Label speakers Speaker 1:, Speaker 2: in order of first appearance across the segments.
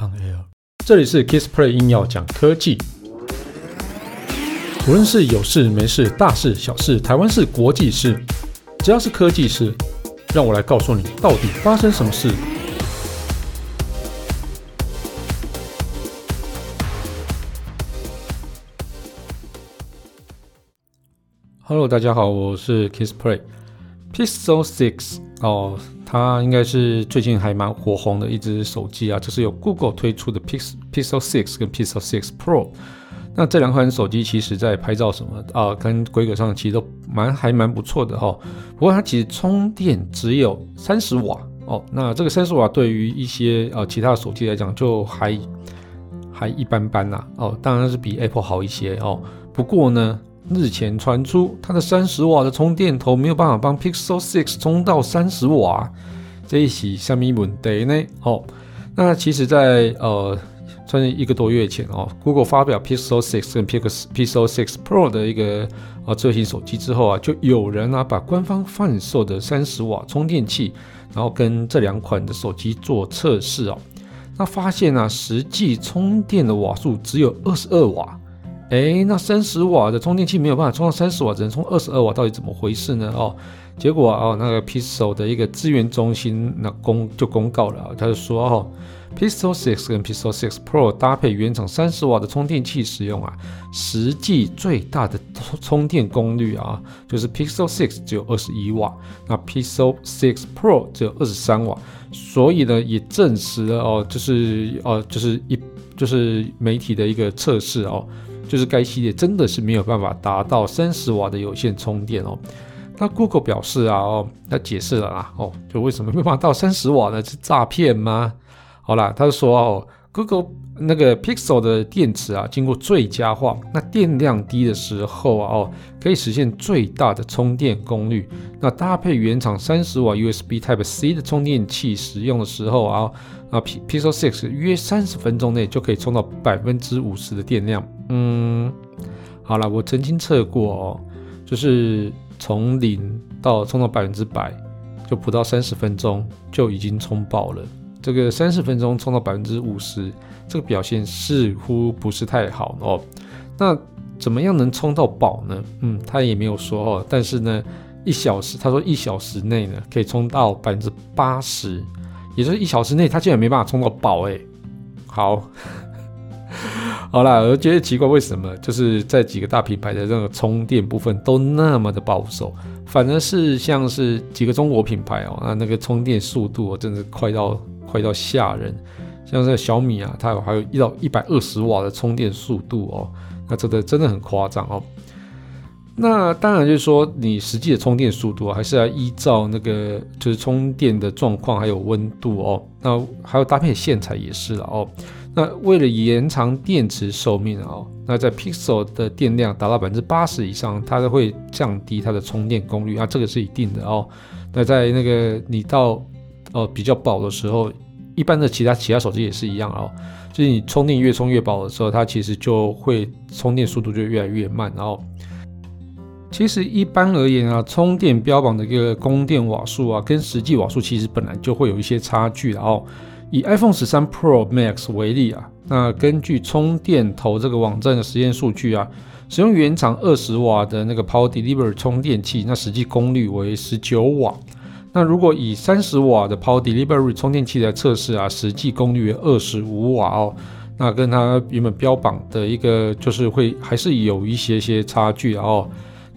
Speaker 1: On Air，这里是 Kissplay 硬要讲科技。无论是有事没事、大事小事、台湾事、国际事，只要是科技事，让我来告诉你到底发生什么事。Hello，大家好，我是 Kissplay Pixel 6哦。它应该是最近还蛮火红的一只手机啊，就是由 Google 推出的 Pixel Pixel 6跟 Pixel 6 Pro。那这两款手机其实在拍照什么啊，跟规格上其实都蛮还蛮不错的哈。不过它其实充电只有三十瓦哦，那这个三十瓦对于一些呃其他的手机来讲就还还一般般呐哦，当然是比 Apple 好一些哦。不过呢。日前传出，它的三十瓦的充电头没有办法帮 Pixel 6充到三十瓦，这一起下面一问题呢？哦，那其实在，呃，算是一个多月前哦，Google 发表 Pixel 6跟 Pixel Pixel 6 Pro 的一个呃最新手机之后啊，就有人啊把官方贩售的三十瓦充电器，然后跟这两款的手机做测试哦，那发现啊，实际充电的瓦数只有二十二瓦。哎，那三十瓦的充电器没有办法充到三十瓦，只能充二十二瓦，到底怎么回事呢？哦，结果哦，那个 Pixel 的一个资源中心那公就公告了，他就说哦，Pixel 6跟 Pixel 6 Pro 搭配原厂三十瓦的充电器使用啊，实际最大的充电功率啊，就是 Pixel 6只有二十一瓦，那 Pixel 6 Pro 只有二十三瓦，所以呢，也证实了哦，就是哦，就是一就是媒体的一个测试哦。就是该系列真的是没有办法达到三十瓦的有线充电哦。那 Google 表示啊，哦，他解释了啦，哦，就为什么没办法到三十瓦呢？是诈骗吗？好啦，他就说哦，Google 那个 Pixel 的电池啊，经过最佳化，那电量低的时候啊，哦，可以实现最大的充电功率。那搭配原厂三十瓦 USB Type C 的充电器使用的时候啊。啊，Pixel 6约三十分钟内就可以充到百分之五十的电量。嗯，好了，我曾经测过哦，就是从零到充到百分之百，就不到三十分钟就已经充爆了。这个三十分钟充到百分之五十，这个表现似乎不是太好哦。那怎么样能充到饱呢？嗯，他也没有说哦。但是呢，一小时，他说一小时内呢可以充到百分之八十。也就是一小时内，他竟然没办法充到饱哎！好，好啦，我觉得奇怪，为什么就是在几个大品牌的这个充电部分都那么的保守，反而是像是几个中国品牌哦，那那个充电速度哦真的快到快到吓人，像是小米啊，它有还有一到一百二十瓦的充电速度哦，那真的真的很夸张哦。那当然就是说，你实际的充电速度还是要依照那个就是充电的状况还有温度哦。那还有搭配线材也是了哦。那为了延长电池寿命哦，那在 Pixel 的电量达到百分之八十以上，它都会降低它的充电功率啊，这个是一定的哦。那在那个你到呃比较饱的时候，一般的其他其他手机也是一样哦，就是你充电越充越饱的时候，它其实就会充电速度就越来越慢，然后。其实一般而言啊，充电标榜的一个供电瓦数啊，跟实际瓦数其实本来就会有一些差距的哦。以 iPhone 十三 Pro Max 为例啊，那根据充电头这个网站的实验数据啊，使用原厂二十瓦的那个 Power Delivery 充电器，那实际功率为十九瓦。那如果以三十瓦的 Power Delivery 充电器来测试啊，实际功率为二十五瓦哦。那跟它原本标榜的一个就是会还是有一些些差距哦。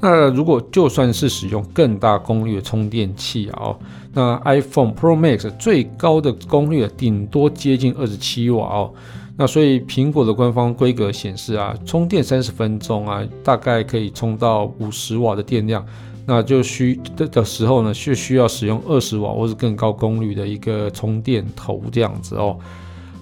Speaker 1: 那如果就算是使用更大功率的充电器啊，哦，那 iPhone Pro Max 最高的功率顶多接近二十七瓦哦。那所以苹果的官方规格显示啊，充电三十分钟啊，大概可以充到五十瓦的电量。那就需的的时候呢，是需要使用二十瓦或是更高功率的一个充电头这样子哦。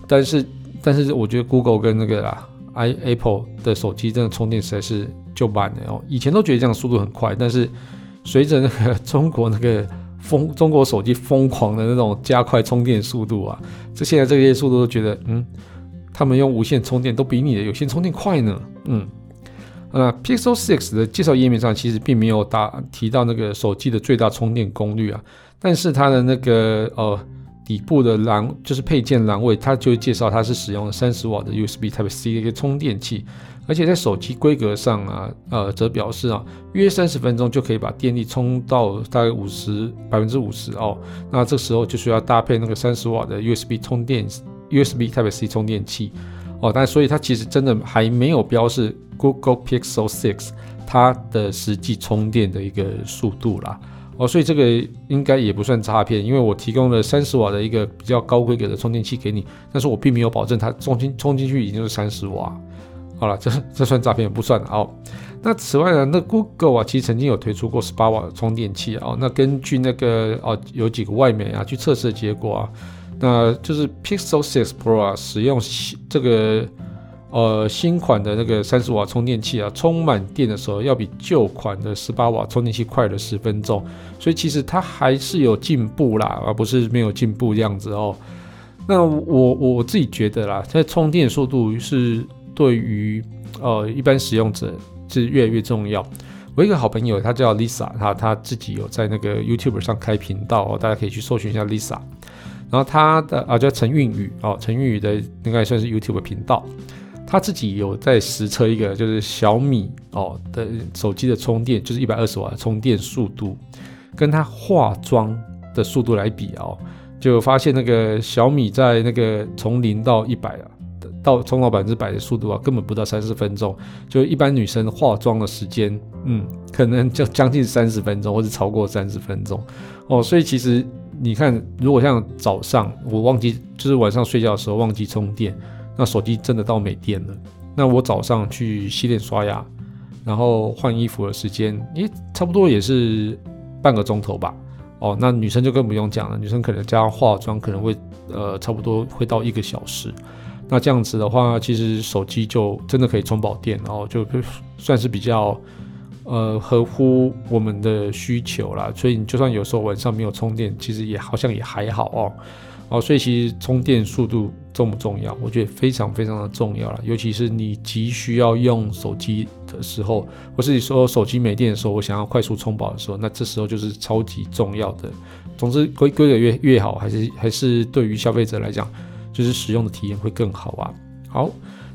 Speaker 1: 但是，但是我觉得 Google 跟那个啊，i Apple 的手机真的充电实在是。就慢了哦，以前都觉得这样速度很快，但是随着那个 中国那个疯中国手机疯狂的那种加快充电速度啊，这现在这些速度都觉得，嗯，他们用无线充电都比你的有线充电快呢，嗯，那 Pixel 6的介绍页面上其实并没有打提到那个手机的最大充电功率啊，但是它的那个呃底部的栏就是配件栏位，它就介绍它是使用了三十瓦的 USB Type C 的一个充电器，而且在手机规格上啊，呃，则表示啊，约三十分钟就可以把电力充到大概五十百分之五十哦。那这时候就需要搭配那个三十瓦的 USB 充电 USB Type C 充电器哦。但所以它其实真的还没有标示 Google Pixel 6它的实际充电的一个速度啦。哦，所以这个应该也不算诈骗，因为我提供了三十瓦的一个比较高规格的充电器给你，但是我并没有保证它充进充进去已经是三十瓦。好了，这这算诈骗不算了哦。那此外呢，那 Google 啊，其实曾经有推出过十八瓦的充电器啊。那根据那个哦，有几个外媒啊去测试的结果啊，那就是 Pixel 6 Pro 啊，使用这个。呃，新款的那个三十瓦充电器啊，充满电的时候要比旧款的十八瓦充电器快了十分钟，所以其实它还是有进步啦，而不是没有进步这样子哦。那我我自己觉得啦，在充电速度是对于呃一般使用者是越来越重要。我一个好朋友，他叫 Lisa，他他自己有在那个 YouTube 上开频道哦，大家可以去搜寻一下 Lisa。然后他的啊叫陈韵宇哦，陈韵宇的应该算是 YouTube 频道。他自己有在实测一个，就是小米哦的手机的充电，就是一百二十瓦充电速度，跟他化妆的速度来比哦，就发现那个小米在那个从零到一百啊，到充到百分之百的速度啊，根本不到三十分钟。就一般女生化妆的时间，嗯，可能就将近三十分钟，或是超过三十分钟哦。所以其实你看，如果像早上我忘记，就是晚上睡觉的时候忘记充电。那手机真的到没电了，那我早上去洗脸刷牙，然后换衣服的时间，诶，差不多也是半个钟头吧。哦，那女生就更不用讲了，女生可能加上化妆，可能会呃差不多会到一个小时。那这样子的话，其实手机就真的可以充饱电，然后就算是比较呃合乎我们的需求啦。所以你就算有时候晚上没有充电，其实也好像也还好哦。哦，所以其实充电速度重不重要？我觉得非常非常的重要了，尤其是你急需要用手机的时候，或是你说手机没电的时候，我想要快速充饱的时候，那这时候就是超级重要的。总之，规规格越越好，还是还是对于消费者来讲，就是使用的体验会更好啊。好。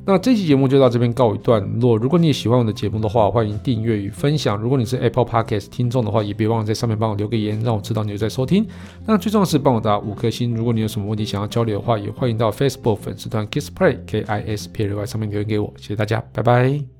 Speaker 1: 那这期节目就到这边告一段落。如果你也喜欢我的节目的话，欢迎订阅与分享。如果你是 Apple Podcast 听众的话，也别忘了在上面帮我留个言，让我知道你有在收听。那最重要是帮我打五颗星。如果你有什么问题想要交流的话，也欢迎到 Facebook 粉丝团 Kiss Play K I S P L Y 上面留言给我。谢谢大家，拜拜。